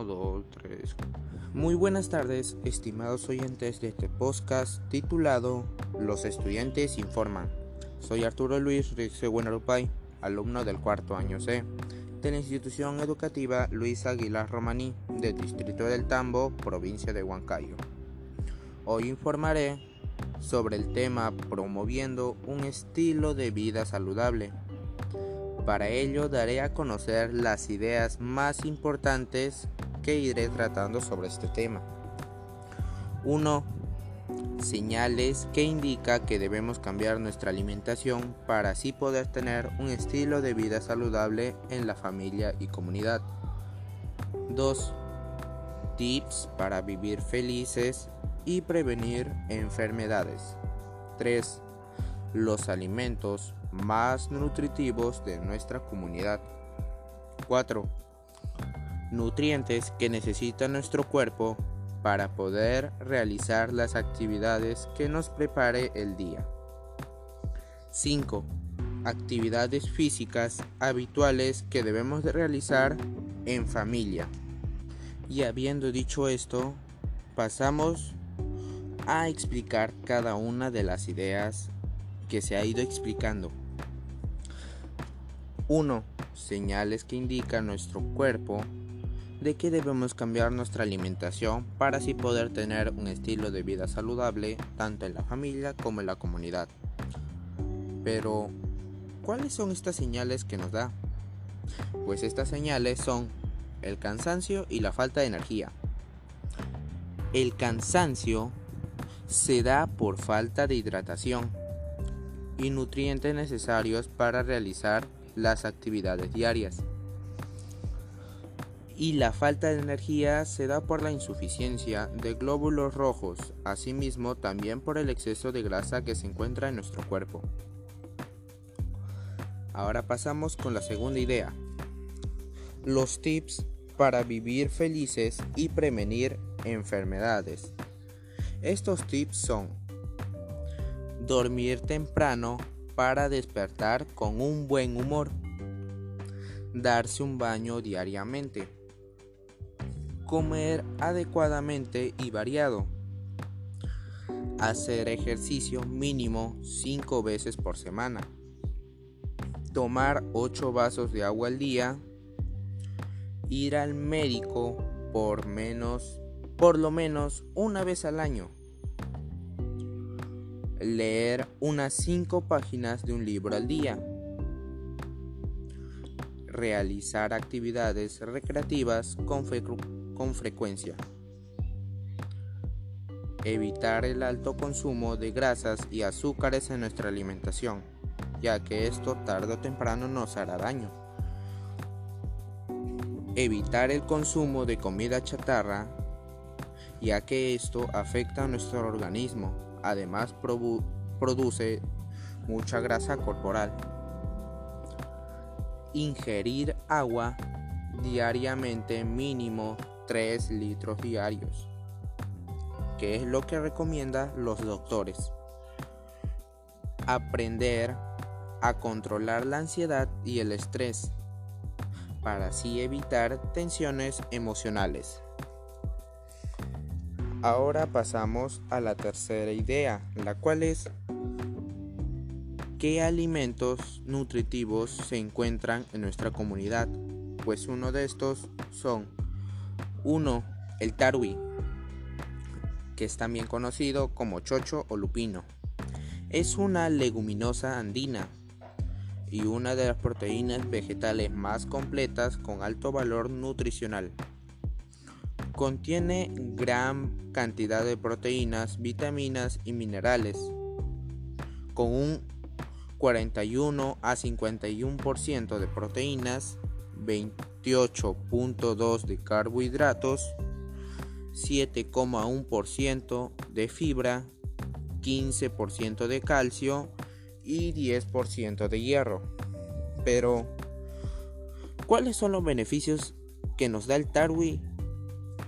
1, 2, 3. Muy buenas tardes, estimados oyentes de este podcast titulado Los estudiantes informan. Soy Arturo Luis Rixe Buenarupay, alumno del cuarto año C de la institución educativa Luis Aguilar Romaní del distrito del Tambo, provincia de Huancayo. Hoy informaré sobre el tema promoviendo un estilo de vida saludable para ello daré a conocer las ideas más importantes que iré tratando sobre este tema. 1. Señales que indica que debemos cambiar nuestra alimentación para así poder tener un estilo de vida saludable en la familia y comunidad. 2. Tips para vivir felices y prevenir enfermedades. 3 los alimentos más nutritivos de nuestra comunidad. 4. Nutrientes que necesita nuestro cuerpo para poder realizar las actividades que nos prepare el día. 5. Actividades físicas habituales que debemos de realizar en familia. Y habiendo dicho esto, pasamos a explicar cada una de las ideas que se ha ido explicando. 1. Señales que indican nuestro cuerpo de que debemos cambiar nuestra alimentación para así poder tener un estilo de vida saludable tanto en la familia como en la comunidad. Pero, ¿cuáles son estas señales que nos da? Pues estas señales son el cansancio y la falta de energía. El cansancio se da por falta de hidratación y nutrientes necesarios para realizar las actividades diarias. Y la falta de energía se da por la insuficiencia de glóbulos rojos, asimismo también por el exceso de grasa que se encuentra en nuestro cuerpo. Ahora pasamos con la segunda idea. Los tips para vivir felices y prevenir enfermedades. Estos tips son Dormir temprano para despertar con un buen humor. Darse un baño diariamente. Comer adecuadamente y variado. Hacer ejercicio mínimo 5 veces por semana. Tomar 8 vasos de agua al día. Ir al médico por menos por lo menos una vez al año leer unas 5 páginas de un libro al día, realizar actividades recreativas con, con frecuencia, evitar el alto consumo de grasas y azúcares en nuestra alimentación, ya que esto tarde o temprano nos hará daño. Evitar el consumo de comida chatarra, ya que esto afecta a nuestro organismo además produce mucha grasa corporal. Ingerir agua diariamente mínimo 3 litros diarios, que es lo que recomiendan los doctores. Aprender a controlar la ansiedad y el estrés para así evitar tensiones emocionales. Ahora pasamos a la tercera idea, la cual es ¿qué alimentos nutritivos se encuentran en nuestra comunidad? Pues uno de estos son 1. El tarwi, que es también conocido como chocho o lupino. Es una leguminosa andina y una de las proteínas vegetales más completas con alto valor nutricional. Contiene gran cantidad de proteínas, vitaminas y minerales, con un 41 a 51% de proteínas, 28.2 de carbohidratos, 7,1% de fibra, 15% de calcio y 10% de hierro. Pero, ¿cuáles son los beneficios que nos da el tarwi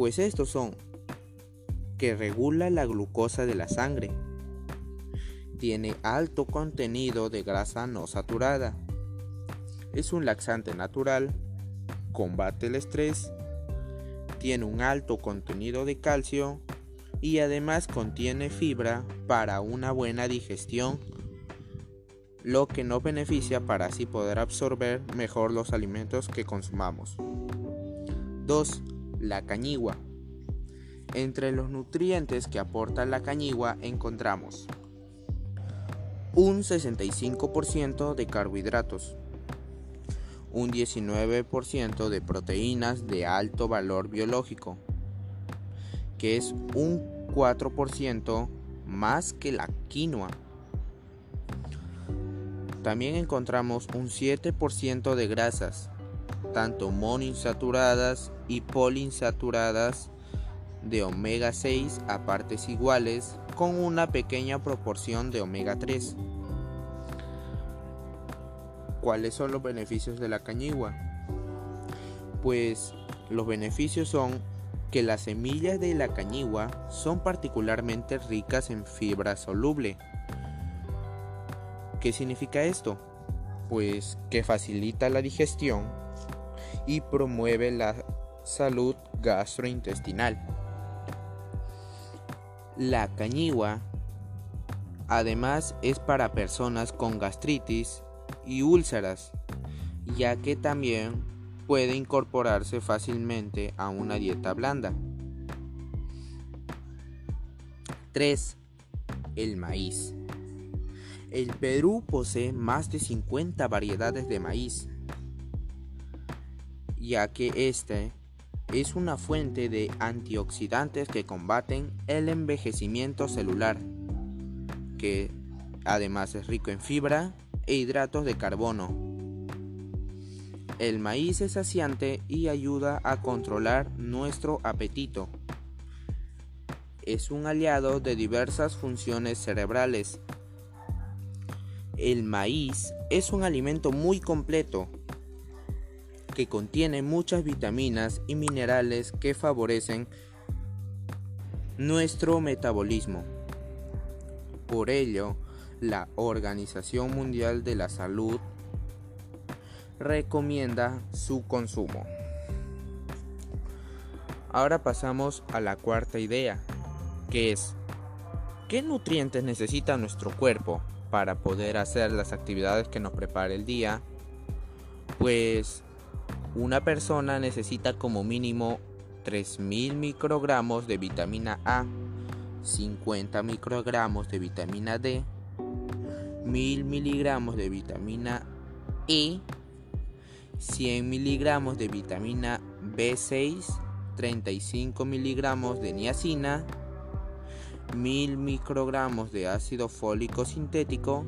pues estos son que regula la glucosa de la sangre, tiene alto contenido de grasa no saturada, es un laxante natural, combate el estrés, tiene un alto contenido de calcio y además contiene fibra para una buena digestión, lo que nos beneficia para así poder absorber mejor los alimentos que consumamos. 2. La cañigua. Entre los nutrientes que aporta la cañigua encontramos un 65% de carbohidratos, un 19% de proteínas de alto valor biológico, que es un 4% más que la quinoa. También encontramos un 7% de grasas, tanto monoinsaturadas y poliinsaturadas de omega 6 a partes iguales con una pequeña proporción de omega 3. ¿Cuáles son los beneficios de la cañigua? Pues los beneficios son que las semillas de la cañigua son particularmente ricas en fibra soluble. ¿Qué significa esto? Pues que facilita la digestión y promueve la salud gastrointestinal. La cañigua además es para personas con gastritis y úlceras, ya que también puede incorporarse fácilmente a una dieta blanda. 3. El maíz. El Perú posee más de 50 variedades de maíz, ya que este es una fuente de antioxidantes que combaten el envejecimiento celular, que además es rico en fibra e hidratos de carbono. El maíz es saciante y ayuda a controlar nuestro apetito. Es un aliado de diversas funciones cerebrales. El maíz es un alimento muy completo que contiene muchas vitaminas y minerales que favorecen nuestro metabolismo. Por ello, la Organización Mundial de la Salud recomienda su consumo. Ahora pasamos a la cuarta idea, que es, ¿qué nutrientes necesita nuestro cuerpo para poder hacer las actividades que nos prepara el día? Pues una persona necesita como mínimo 3.000 microgramos de vitamina A, 50 microgramos de vitamina D, 1000 miligramos de vitamina E, 100 miligramos de vitamina B6, 35 miligramos de niacina, 1000 microgramos de ácido fólico sintético,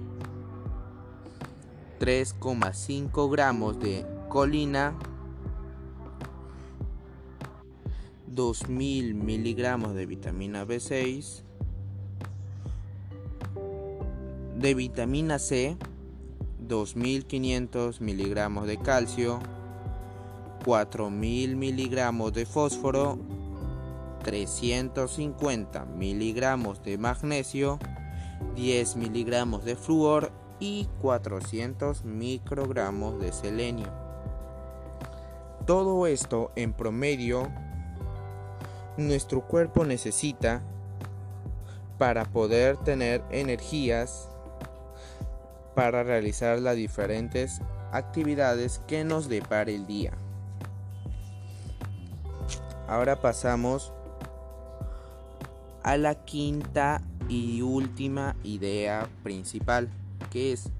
3,5 gramos de colina, 2000 miligramos de vitamina B6, de vitamina C, 2500 miligramos de calcio, 4000 miligramos de fósforo, 350 miligramos de magnesio, 10 miligramos de flúor y 400 microgramos de selenio. Todo esto en promedio nuestro cuerpo necesita para poder tener energías para realizar las diferentes actividades que nos depare el día. Ahora pasamos a la quinta y última idea principal, que es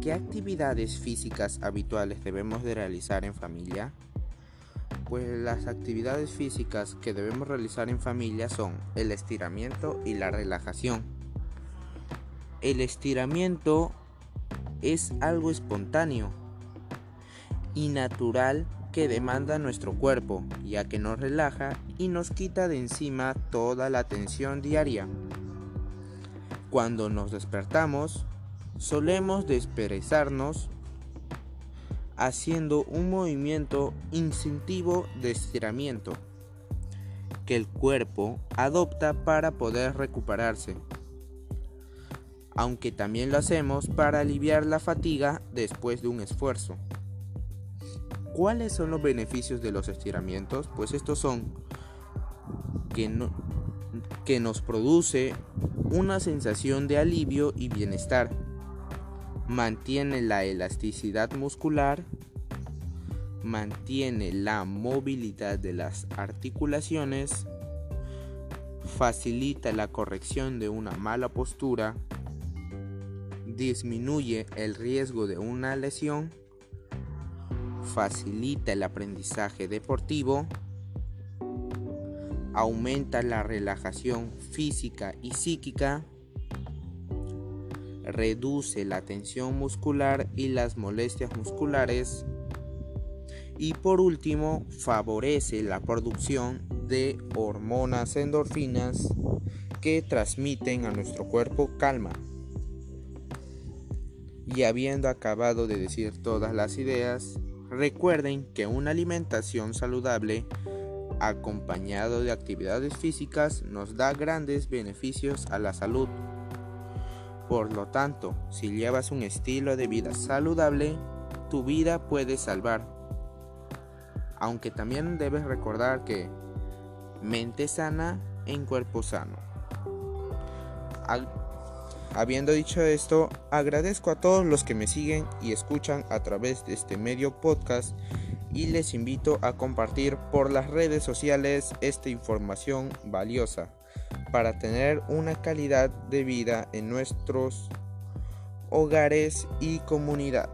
¿qué actividades físicas habituales debemos de realizar en familia? Pues las actividades físicas que debemos realizar en familia son el estiramiento y la relajación. El estiramiento es algo espontáneo y natural que demanda nuestro cuerpo, ya que nos relaja y nos quita de encima toda la tensión diaria. Cuando nos despertamos, solemos desperezarnos haciendo un movimiento instintivo de estiramiento que el cuerpo adopta para poder recuperarse, aunque también lo hacemos para aliviar la fatiga después de un esfuerzo. ¿Cuáles son los beneficios de los estiramientos? Pues estos son que, nos produce una sensación de alivio y bienestar, mantiene la elasticidad muscular, mantiene la movilidad de las articulaciones, facilita la corrección de una mala postura, disminuye el riesgo de una lesión, facilita el aprendizaje deportivo, aumenta la relajación física y psíquica, reduce la tensión muscular y las molestias musculares y por último favorece la producción de hormonas endorfinas que transmiten a nuestro cuerpo calma. Y habiendo acabado de decir todas las ideas, recuerden que una alimentación saludable acompañado de actividades físicas nos da grandes beneficios a la salud. Por lo tanto, si llevas un estilo de vida saludable, tu vida puede salvar. Aunque también debes recordar que mente sana en cuerpo sano. Habiendo dicho esto, agradezco a todos los que me siguen y escuchan a través de este medio podcast y les invito a compartir por las redes sociales esta información valiosa para tener una calidad de vida en nuestros hogares y comunidad.